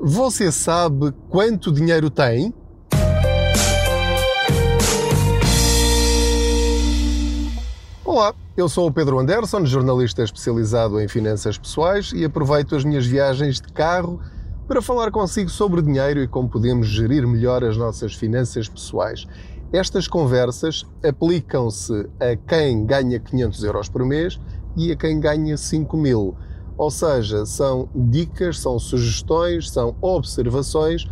Você sabe quanto dinheiro tem? Olá, eu sou o Pedro Anderson, jornalista especializado em finanças pessoais e aproveito as minhas viagens de carro para falar consigo sobre dinheiro e como podemos gerir melhor as nossas finanças pessoais. Estas conversas aplicam-se a quem ganha 500 euros por mês e a quem ganha 5 mil. Ou seja, são dicas, são sugestões, são observações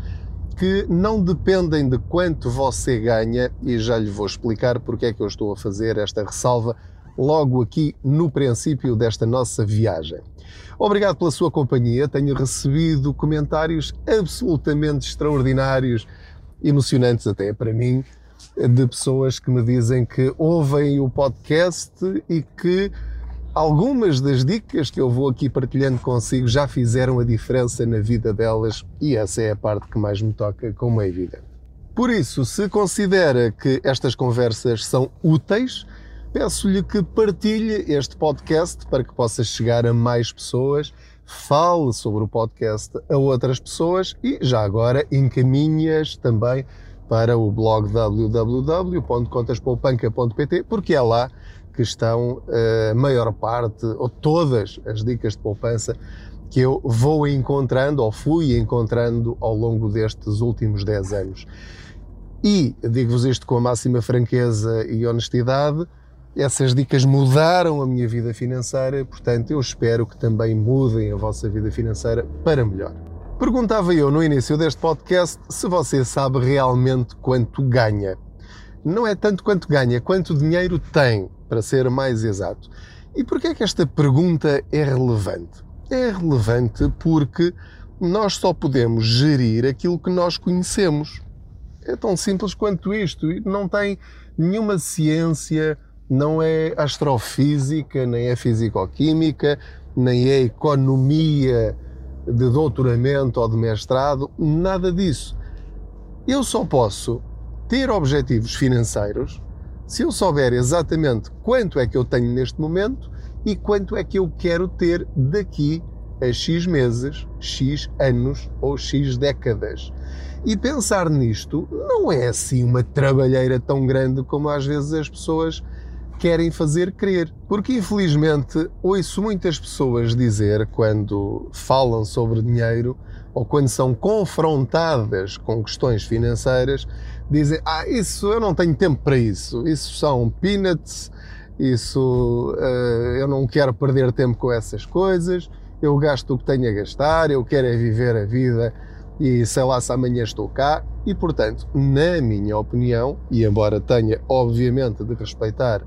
que não dependem de quanto você ganha e já lhe vou explicar porque é que eu estou a fazer esta ressalva logo aqui no princípio desta nossa viagem. Obrigado pela sua companhia, tenho recebido comentários absolutamente extraordinários, emocionantes até para mim, de pessoas que me dizem que ouvem o podcast e que Algumas das dicas que eu vou aqui partilhando consigo já fizeram a diferença na vida delas e essa é a parte que mais me toca, como é evidente. Por isso, se considera que estas conversas são úteis, peço-lhe que partilhe este podcast para que possa chegar a mais pessoas, fale sobre o podcast a outras pessoas e já agora encaminhe-as também para o blog www.contaspoupanca.pt porque é lá que estão a maior parte, ou todas as dicas de poupança que eu vou encontrando ou fui encontrando ao longo destes últimos 10 anos. E digo-vos isto com a máxima franqueza e honestidade, essas dicas mudaram a minha vida financeira, portanto, eu espero que também mudem a vossa vida financeira para melhor. Perguntava eu no início deste podcast se você sabe realmente quanto ganha. Não é tanto quanto ganha, quanto dinheiro tem para ser mais exato. E porquê é que esta pergunta é relevante? É relevante porque nós só podemos gerir aquilo que nós conhecemos. É tão simples quanto isto. Não tem nenhuma ciência, não é astrofísica, nem é fisicoquímica, nem é economia de doutoramento ou de mestrado, nada disso. Eu só posso ter objetivos financeiros se eu souber exatamente quanto é que eu tenho neste momento e quanto é que eu quero ter daqui a X meses, X anos ou X décadas. E pensar nisto não é assim uma trabalheira tão grande como às vezes as pessoas querem fazer crer. Porque infelizmente ouço muitas pessoas dizer quando falam sobre dinheiro ou quando são confrontadas com questões financeiras, dizem: Ah, isso eu não tenho tempo para isso, isso são peanuts, isso uh, eu não quero perder tempo com essas coisas, eu gasto o que tenho a gastar, eu quero é viver a vida e sei lá se amanhã estou cá. E portanto, na minha opinião, e embora tenha obviamente de respeitar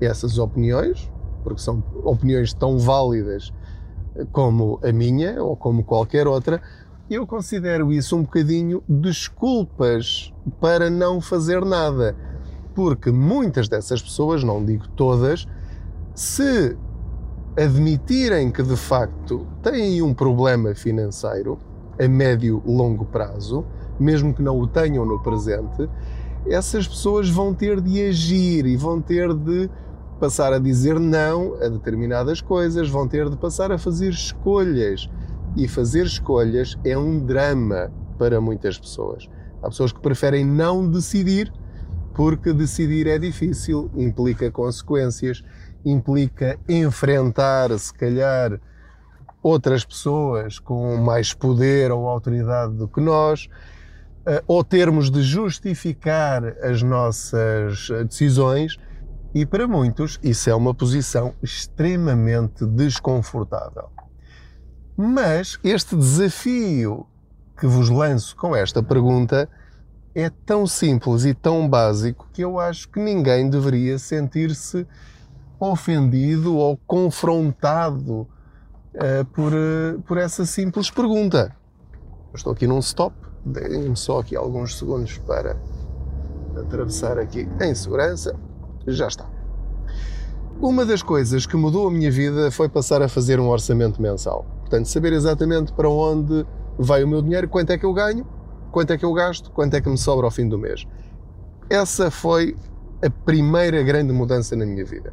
essas opiniões, porque são opiniões tão válidas como a minha ou como qualquer outra, eu considero isso um bocadinho desculpas para não fazer nada. Porque muitas dessas pessoas, não digo todas, se admitirem que de facto têm um problema financeiro a médio longo prazo, mesmo que não o tenham no presente, essas pessoas vão ter de agir e vão ter de passar a dizer não a determinadas coisas, vão ter de passar a fazer escolhas e fazer escolhas é um drama para muitas pessoas. Há pessoas que preferem não decidir porque decidir é difícil, implica consequências, implica enfrentar, se calhar, outras pessoas com mais poder ou autoridade do que nós, eh, ou termos de justificar as nossas decisões, e para muitos isso é uma posição extremamente desconfortável. Mas este desafio que vos lanço com esta pergunta é tão simples e tão básico que eu acho que ninguém deveria sentir-se ofendido ou confrontado uh, por, uh, por essa simples pergunta. Eu estou aqui num stop, deem-me só aqui alguns segundos para atravessar aqui em segurança. Já está. Uma das coisas que mudou a minha vida foi passar a fazer um orçamento mensal. Portanto, saber exatamente para onde vai o meu dinheiro, quanto é que eu ganho, quanto é que eu gasto, quanto é que me sobra ao fim do mês. Essa foi a primeira grande mudança na minha vida.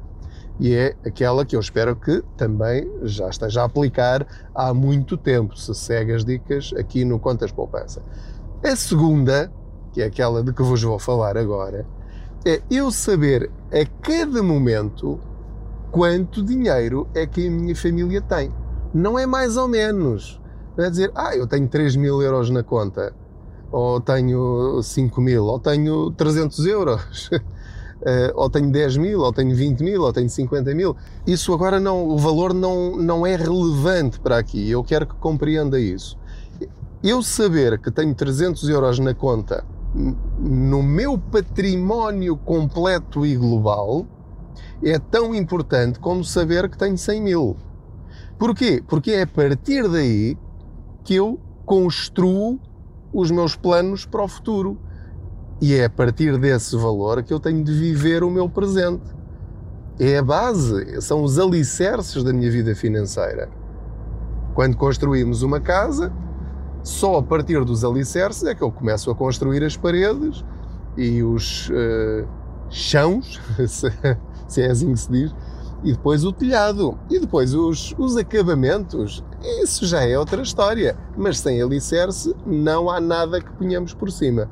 e é aquela que eu espero que também já esteja a aplicar há muito tempo, se segue as dicas aqui no Contas Poupança. A segunda, que é aquela de que vos vou falar agora, é eu saber a cada momento quanto dinheiro é que a minha família tem. Não é mais ou menos. Não é dizer, ah, eu tenho 3 mil euros na conta, ou tenho 5 mil, ou tenho 300 euros, eh, ou tenho 10 mil, ou tenho 20 mil, ou tenho 50 mil. Isso agora não, o valor não, não é relevante para aqui. Eu quero que compreenda isso. Eu saber que tenho 300 euros na conta no meu património completo e global é tão importante como saber que tenho 100 mil. Porquê? Porque é a partir daí que eu construo os meus planos para o futuro. E é a partir desse valor que eu tenho de viver o meu presente. É a base, são os alicerces da minha vida financeira. Quando construímos uma casa, só a partir dos alicerces é que eu começo a construir as paredes e os uh, chãos, se é assim que se diz, e depois o telhado, e depois os, os acabamentos. Isso já é outra história, mas sem alicerce não há nada que ponhamos por cima.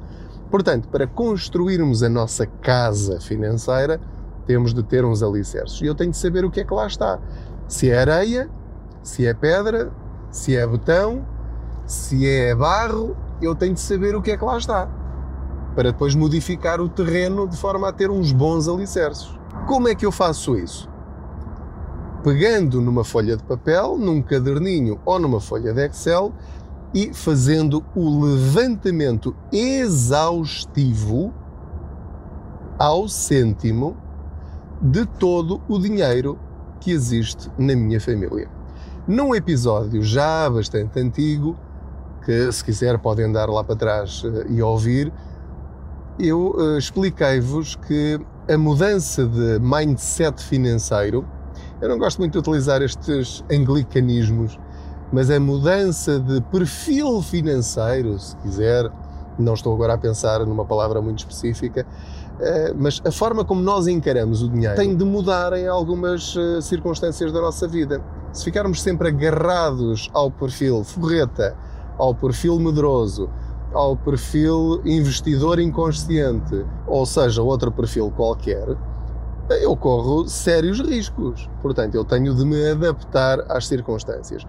Portanto, para construirmos a nossa casa financeira, temos de ter uns alicerces. E eu tenho de saber o que é que lá está. Se é areia, se é pedra, se é betão, se é barro, eu tenho de saber o que é que lá está. Para depois modificar o terreno de forma a ter uns bons alicerces. Como é que eu faço isso? Pegando numa folha de papel, num caderninho ou numa folha de Excel e fazendo o levantamento exaustivo ao cêntimo de todo o dinheiro que existe na minha família. Num episódio já bastante antigo, que se quiser podem andar lá para trás eh, e ouvir, eu uh, expliquei-vos que a mudança de mindset financeiro, eu não gosto muito de utilizar estes anglicanismos, mas a mudança de perfil financeiro, se quiser, não estou agora a pensar numa palavra muito específica, uh, mas a forma como nós encaramos o dinheiro tem de mudar em algumas uh, circunstâncias da nossa vida. Se ficarmos sempre agarrados ao perfil forreta, ao perfil medroso, ao perfil investidor inconsciente, ou seja, outro perfil qualquer, eu corro sérios riscos. Portanto, eu tenho de me adaptar às circunstâncias.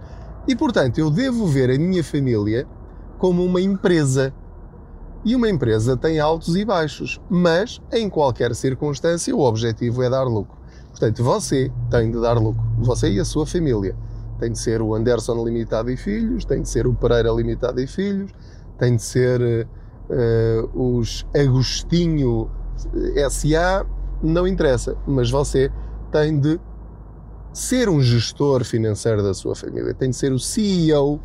E, portanto, eu devo ver a minha família como uma empresa. E uma empresa tem altos e baixos, mas em qualquer circunstância o objetivo é dar lucro. Portanto, você tem de dar lucro, você e a sua família. Tem de ser o Anderson Limitado e Filhos, tem de ser o Pereira Limitado e Filhos, tem de ser uh, os Agostinho SA, não interessa, mas você tem de ser um gestor financeiro da sua família, tem de ser o CEO,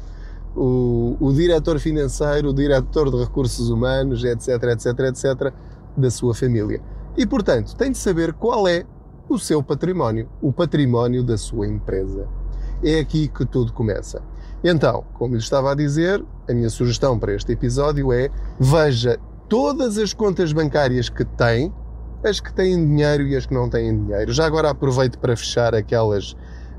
o, o diretor financeiro, o diretor de recursos humanos, etc, etc, etc, da sua família. E, portanto, tem de saber qual é o seu património, o património da sua empresa. É aqui que tudo começa. Então, como lhe estava a dizer, a minha sugestão para este episódio é veja todas as contas bancárias que tem, as que têm dinheiro e as que não têm dinheiro. Já agora aproveito para fechar aquelas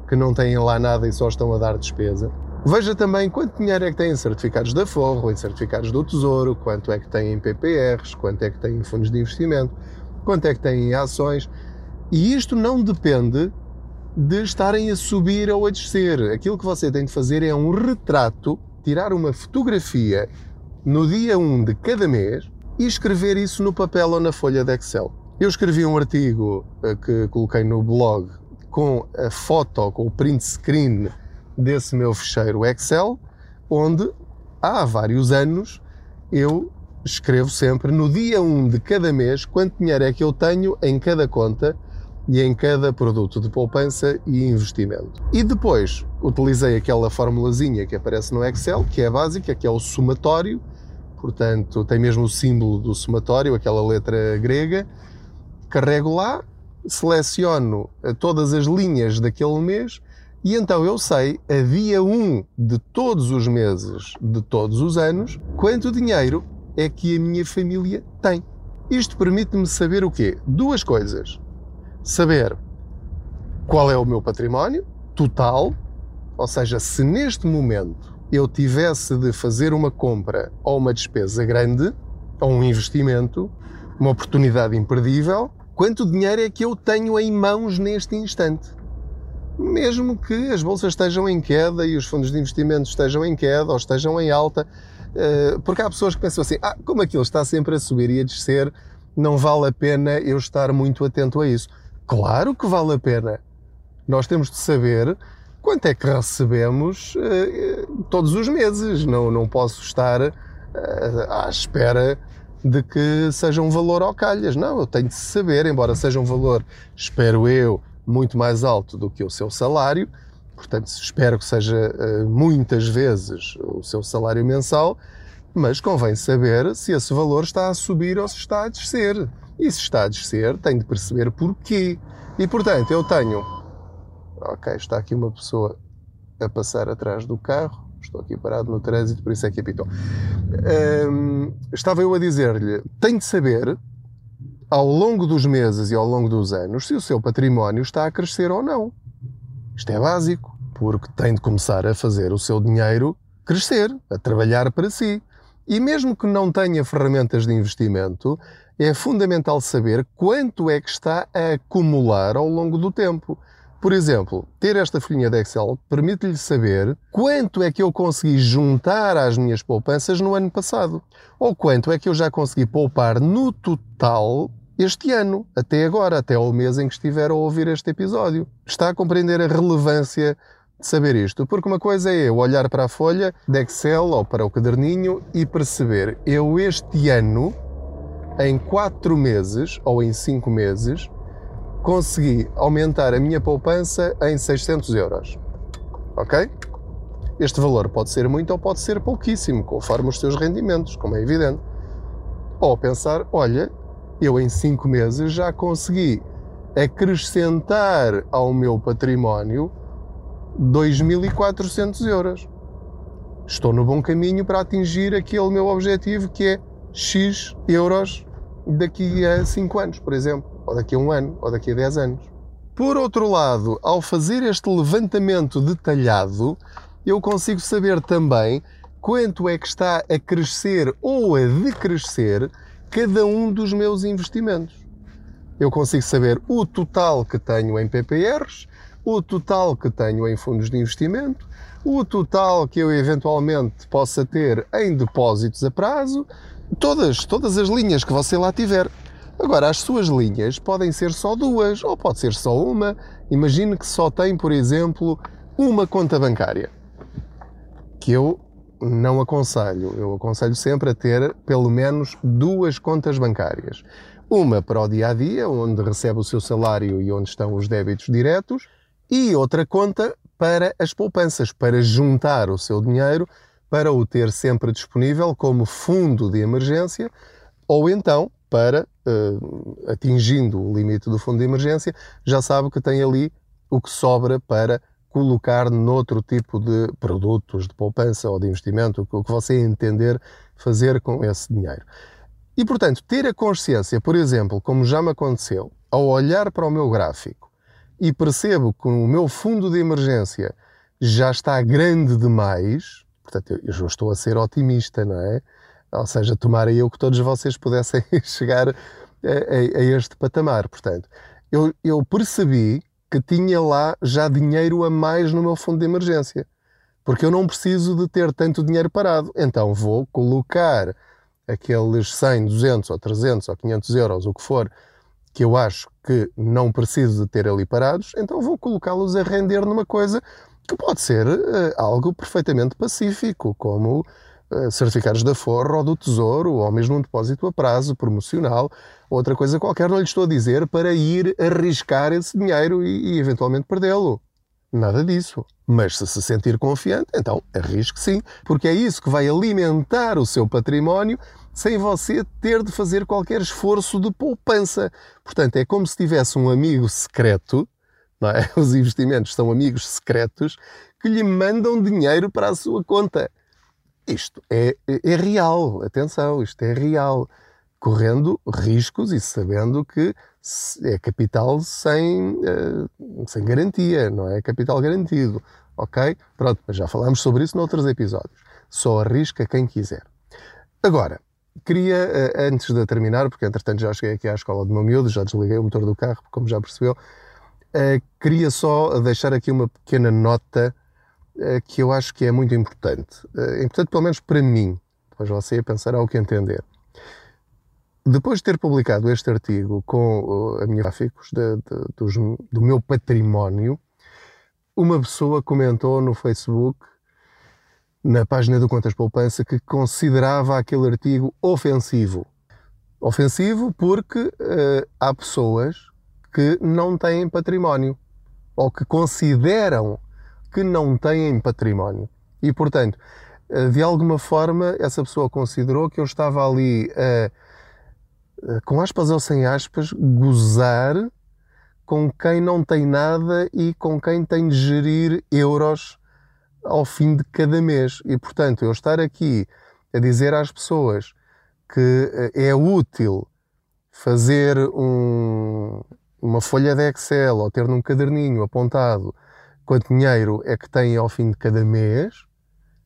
que não têm lá nada e só estão a dar despesa. Veja também quanto dinheiro é que tem em certificados da Forro, em certificados do Tesouro, quanto é que tem em PPRs, quanto é que tem em fundos de investimento, quanto é que tem em ações. E isto não depende de estarem a subir ou a descer. Aquilo que você tem de fazer é um retrato, tirar uma fotografia no dia 1 de cada mês e escrever isso no papel ou na folha de Excel. Eu escrevi um artigo eh, que coloquei no blog com a foto, com o print screen desse meu fecheiro Excel, onde há vários anos eu escrevo sempre no dia 1 de cada mês quanto dinheiro é que eu tenho em cada conta e em cada produto de poupança e investimento. E depois utilizei aquela formulazinha que aparece no Excel, que é básica, que é o somatório, portanto tem mesmo o símbolo do somatório, aquela letra grega, carrego lá, seleciono eh, todas as linhas daquele mês e então eu sei, a dia 1 de todos os meses, de todos os anos, quanto dinheiro é que a minha família tem. Isto permite-me saber o quê? Duas coisas saber qual é o meu património total, ou seja, se neste momento eu tivesse de fazer uma compra ou uma despesa grande, ou um investimento, uma oportunidade imperdível, quanto dinheiro é que eu tenho em mãos neste instante? Mesmo que as bolsas estejam em queda e os fundos de investimento estejam em queda ou estejam em alta, eh, porque há pessoas que pensam assim: ah, como aquilo está sempre a subir e a descer, não vale a pena eu estar muito atento a isso. Claro que vale a pena. Nós temos de saber quanto é que recebemos uh, todos os meses. Não, não posso estar uh, à espera de que seja um valor ao calhas. Não, eu tenho de saber, embora seja um valor, espero eu, muito mais alto do que o seu salário, portanto, espero que seja uh, muitas vezes o seu salário mensal, mas convém saber se esse valor está a subir ou se está a descer. E se está a descer, tenho de perceber porquê. E portanto, eu tenho. Ok, está aqui uma pessoa a passar atrás do carro. Estou aqui parado no trânsito, por isso é que apitou. Um, estava eu a dizer-lhe: tem de saber, ao longo dos meses e ao longo dos anos, se o seu património está a crescer ou não. Isto é básico, porque tem de começar a fazer o seu dinheiro crescer, a trabalhar para si. E mesmo que não tenha ferramentas de investimento, é fundamental saber quanto é que está a acumular ao longo do tempo. Por exemplo, ter esta folhinha de Excel permite-lhe saber quanto é que eu consegui juntar às minhas poupanças no ano passado, ou quanto é que eu já consegui poupar no total este ano, até agora, até ao mês em que estiver a ouvir este episódio. Está a compreender a relevância de saber isto? Porque uma coisa é eu olhar para a folha de Excel ou para o caderninho e perceber, eu este ano em 4 meses ou em 5 meses, consegui aumentar a minha poupança em 600 euros. Ok? Este valor pode ser muito ou pode ser pouquíssimo, conforme os seus rendimentos, como é evidente. Ou pensar, olha, eu em 5 meses já consegui acrescentar ao meu património 2.400 euros. Estou no bom caminho para atingir aquele meu objetivo que é X euros daqui a 5 anos, por exemplo, ou daqui a um ano, ou daqui a 10 anos. Por outro lado, ao fazer este levantamento detalhado, eu consigo saber também quanto é que está a crescer ou a decrescer cada um dos meus investimentos. Eu consigo saber o total que tenho em PPRs, o total que tenho em fundos de investimento, o total que eu eventualmente possa ter em depósitos a prazo, todas, todas as linhas que você lá tiver. Agora, as suas linhas podem ser só duas ou pode ser só uma. Imagine que só tem, por exemplo, uma conta bancária. Que eu não aconselho. Eu aconselho sempre a ter pelo menos duas contas bancárias. Uma para o dia a dia, onde recebe o seu salário e onde estão os débitos diretos, e outra conta para as poupanças, para juntar o seu dinheiro para o ter sempre disponível como fundo de emergência ou então para, uh, atingindo o limite do fundo de emergência, já sabe que tem ali o que sobra para colocar noutro tipo de produtos de poupança ou de investimento, o que você entender fazer com esse dinheiro. E, portanto, ter a consciência, por exemplo, como já me aconteceu, ao olhar para o meu gráfico e percebo que o meu fundo de emergência já está grande demais, Portanto, eu, eu estou a ser otimista, não é? Ou seja, tomara eu que todos vocês pudessem chegar a, a, a este patamar. Portanto, eu, eu percebi que tinha lá já dinheiro a mais no meu fundo de emergência. Porque eu não preciso de ter tanto dinheiro parado. Então vou colocar aqueles 100, 200 ou 300 ou 500 euros, o que for, que eu acho que não preciso de ter ali parados, então vou colocá-los a render numa coisa que pode ser uh, algo perfeitamente pacífico, como certificados da Forro ou do Tesouro, ou mesmo um depósito a prazo promocional, outra coisa qualquer, não lhe estou a dizer para ir arriscar esse dinheiro e, e eventualmente perdê-lo. Nada disso. Mas se se sentir confiante, então arrisque sim, porque é isso que vai alimentar o seu património sem você ter de fazer qualquer esforço de poupança. Portanto, é como se tivesse um amigo secreto é? Os investimentos são amigos secretos que lhe mandam dinheiro para a sua conta. Isto é, é, é real, atenção, isto é real. correndo riscos e sabendo que é capital sem, uh, sem garantia, não é capital garantido. Ok? Pronto, mas já falámos sobre isso noutros episódios. Só arrisca quem quiser. Agora, queria, uh, antes de terminar, porque entretanto já cheguei aqui à escola do meu miúdo, já desliguei o motor do carro, como já percebeu, uh, queria só deixar aqui uma pequena nota que eu acho que é muito importante. É importante, pelo menos para mim. Depois você pensará o que entender. Depois de ter publicado este artigo com a minha gráficos de, de, dos, do meu património, uma pessoa comentou no Facebook, na página do Contas Poupança, que considerava aquele artigo ofensivo. Ofensivo porque uh, há pessoas que não têm património ou que consideram que não têm património. E, portanto, uh, de alguma forma, essa pessoa considerou que eu estava ali a. Eh, com aspas ou sem aspas, gozar com quem não tem nada e com quem tem de gerir euros ao fim de cada mês. E, portanto, eu estar aqui a dizer às pessoas que eh, é útil fazer um, uma folha de Excel ou ter num caderninho apontado quanto dinheiro é que tem ao fim de cada mês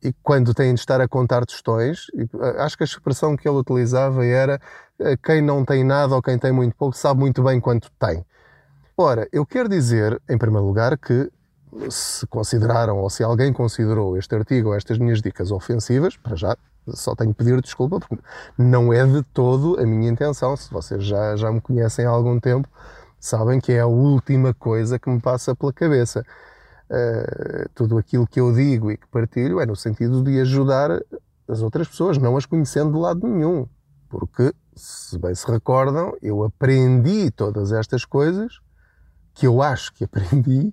e quando têm de estar a contar tostões, eh, acho que a expressão que ele utilizava era eh, quem não tem nada ou quem tem muito pouco sabe muito bem quanto tem. Ora, eu quero dizer, em primeiro lugar, que se consideraram ou se alguém considerou este artigo ou estas minhas dicas ofensivas, para já só tenho que pedir desculpa porque não é de todo a minha intenção. Se vocês já, já me conhecem há algum tempo, sabem que é a última coisa que me passa pela cabeça. Uh, tudo aquilo que eu digo e que partilho é no sentido de ajudar as outras pessoas, não as conhecendo de lado nenhum. Porque se bem se recordam, eu aprendi todas estas coisas que eu acho que aprendi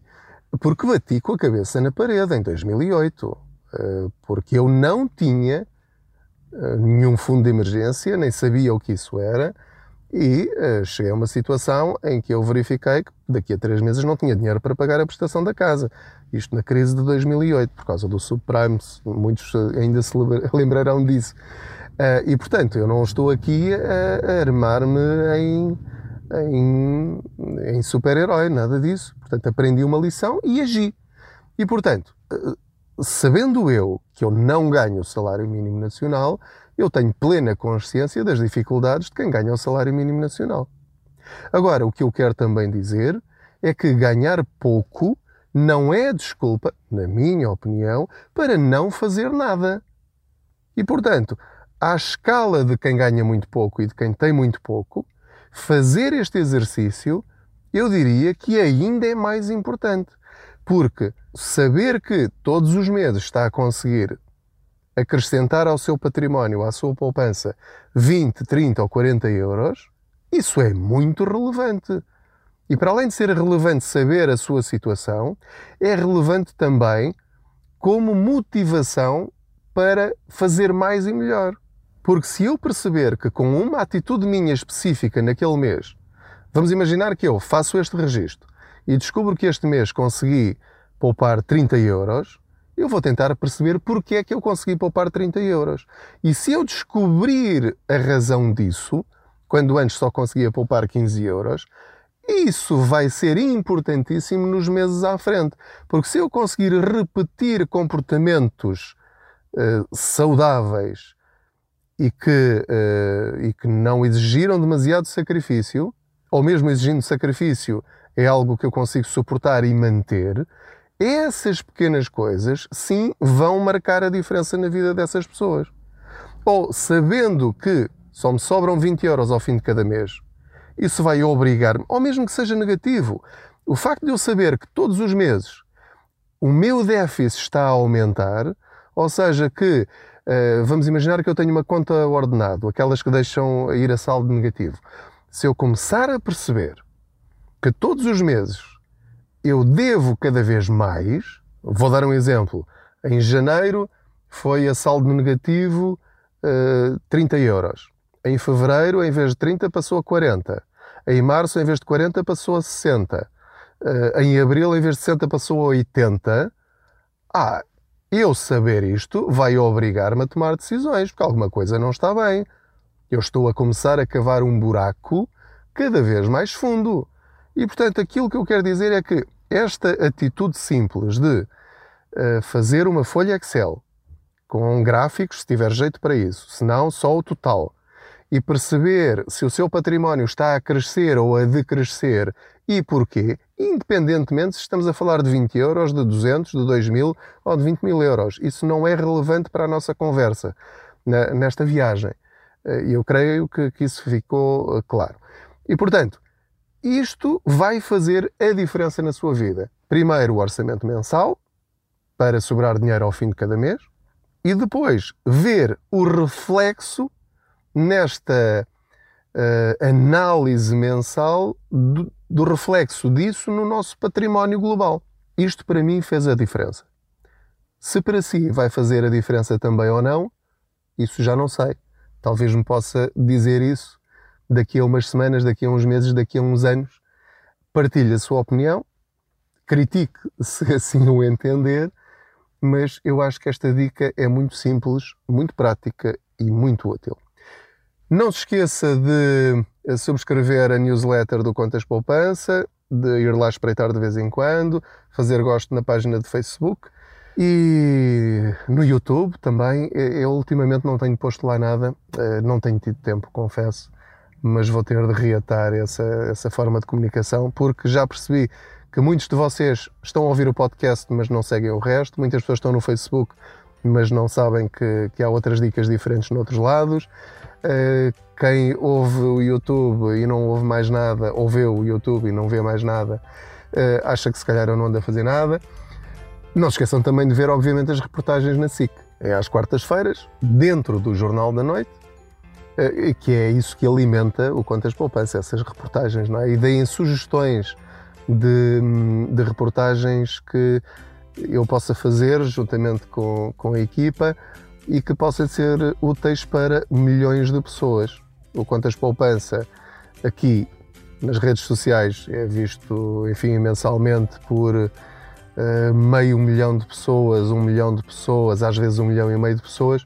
porque bati com a cabeça na parede em 2008. Eh, porque eu não tinha eh, nenhum fundo de emergência, nem sabia o que isso era, e eh, cheguei a uma situação em que eu verifiquei que daqui a três meses não tinha dinheiro para pagar a prestação da casa. Isto na crise de 2008, por causa do subprime, muitos ainda se lembrarão disso. Uh, e portanto, eu não estou aqui a, a armar-me em, em, em super-herói, nada disso. Portanto, aprendi uma lição e agi. E portanto, uh, sabendo eu que eu não ganho o salário mínimo nacional, eu tenho plena consciência das dificuldades de quem ganha o salário mínimo nacional. Agora, o que eu quero também dizer é que ganhar pouco não é desculpa, na minha opinião, para não fazer nada. E portanto, à escala de quem ganha muito pouco e de quem tem muito pouco, fazer este exercício, eu diria que ainda é mais importante. Porque saber que todos os meses está a conseguir acrescentar ao seu património, à sua poupança, 20, 30 ou 40 euros, isso é muito relevante. E para além de ser relevante saber a sua situação, é relevante também como motivação para fazer mais e melhor. Porque se eu perceber que com uma atitude minha específica naquele mês, vamos imaginar que eu faço este registro e descubro que este mês consegui poupar 30 euros, eu vou tentar perceber porque é que eu consegui poupar 30 euros. E se eu descobrir a razão disso, quando antes só conseguia poupar 15 euros, isso vai ser importantíssimo nos meses à frente. Porque se eu conseguir repetir comportamentos uh, saudáveis e que, uh, e que não exigiram demasiado sacrifício, ou mesmo exigindo sacrifício, é algo que eu consigo suportar e manter, essas pequenas coisas, sim, vão marcar a diferença na vida dessas pessoas. Ou sabendo que só me sobram 20 euros ao fim de cada mês, isso vai obrigar-me, ou mesmo que seja negativo, o facto de eu saber que todos os meses o meu déficit está a aumentar, ou seja, que Uh, vamos imaginar que eu tenho uma conta ordenado, aquelas que deixam ir a saldo negativo. Se eu começar a perceber que todos os meses eu devo cada vez mais, vou dar um exemplo. Em janeiro foi a saldo negativo uh, eh, 30 euros. Em fevereiro, em vez de 30, passou a 40. Em março, em vez de 40, passou a 60. Uh, eh, em abril, em vez de 60, passou a 80. Ah, eu saber isto vai obrigar-me a tomar decisões, porque alguma coisa não está bem. Eu estou a começar a cavar um buraco cada vez mais fundo. E portanto, aquilo que eu quero dizer é que esta atitude simples de uh, fazer uma folha Excel com gráficos, se tiver jeito para isso, se não, só o total, e perceber se o seu património está a crescer ou a decrescer e porquê, independentemente se estamos a falar de 20 euros, de 200, de 2 mil ou de 20 mil euros. Isso não é relevante para a nossa conversa nesta viagem. Eh, e eu creio que, que isso ficou eh, claro. E, portanto, isto vai fazer a diferença na sua vida. Primeiro, o orçamento mensal, para sobrar dinheiro ao fim de cada mês, e depois ver o reflexo nesta uh, análise mensal do, do reflexo disso no nosso património global. Isto para mim fez a diferença. Se para si vai fazer a diferença também ou não, isso já não sei. Talvez me possa dizer isso daqui a umas semanas, daqui a uns meses, daqui a uns anos. Partilhe a sua opinião, critique se assim o entender, mas eu acho que esta dica é muito simples, muito prática e muito útil. Não se esqueça de subscrever a newsletter do Contas Poupança, de ir lá espreitar de vez em quando, fazer gosto na página de Facebook e no YouTube também. Eu ultimamente não tenho posto lá nada, eh, não tenho tido tempo, confesso, mas vou ter de reatar essa, essa forma de comunicação porque já percebi que muitos de vocês estão a ouvir o podcast, mas não seguem o resto. Muitas pessoas estão no Facebook, mas não sabem que, que há outras dicas diferentes noutros lados. Uh, quem ouve o YouTube e não ouve mais nada, ou vê o YouTube e não vê mais nada, uh, acha que se calhar eu não ando a fazer nada. Não se esqueçam também de ver, obviamente, as reportagens na SIC. É às quartas-feiras, dentro do Jornal da Noite, que é isso que alimenta o Contas Poupança, essas reportagens, não é? E deem sugestões de, de reportagens que eu possa fazer juntamente com, com a equipa e que possam ser úteis para milhões de pessoas. O Quantas Poupança aqui nas redes sociais é visto, enfim, mensalmente por uh, meio milhão de pessoas, um milhão de pessoas, às vezes um milhão e meio de pessoas,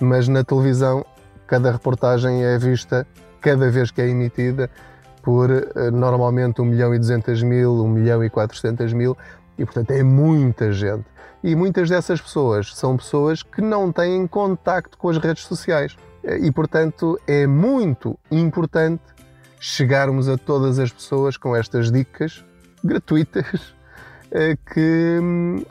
mas na televisão cada reportagem é vista cada vez que é emitida por uh, normalmente 1 milhão e 200 mil, 1 milhão e 400 mil, e portanto é muita gente. E muitas dessas pessoas são pessoas que não têm contacto com as redes sociais. E portanto é muito importante chegarmos a todas as pessoas com estas dicas gratuitas eh, que hum,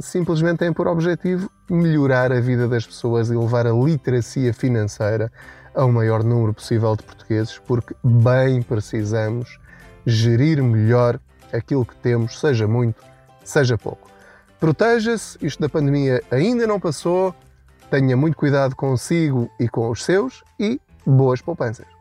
simplesmente têm por objetivo melhorar a vida das pessoas e levar a literacia financeira ao maior número possível de portugueses, porque bem precisamos gerir melhor aquilo que temos, seja muito, seja pouco. Proteja-se, isto da pandemia ainda não passou, tenha muito cuidado consigo e com os seus e boas poupanças.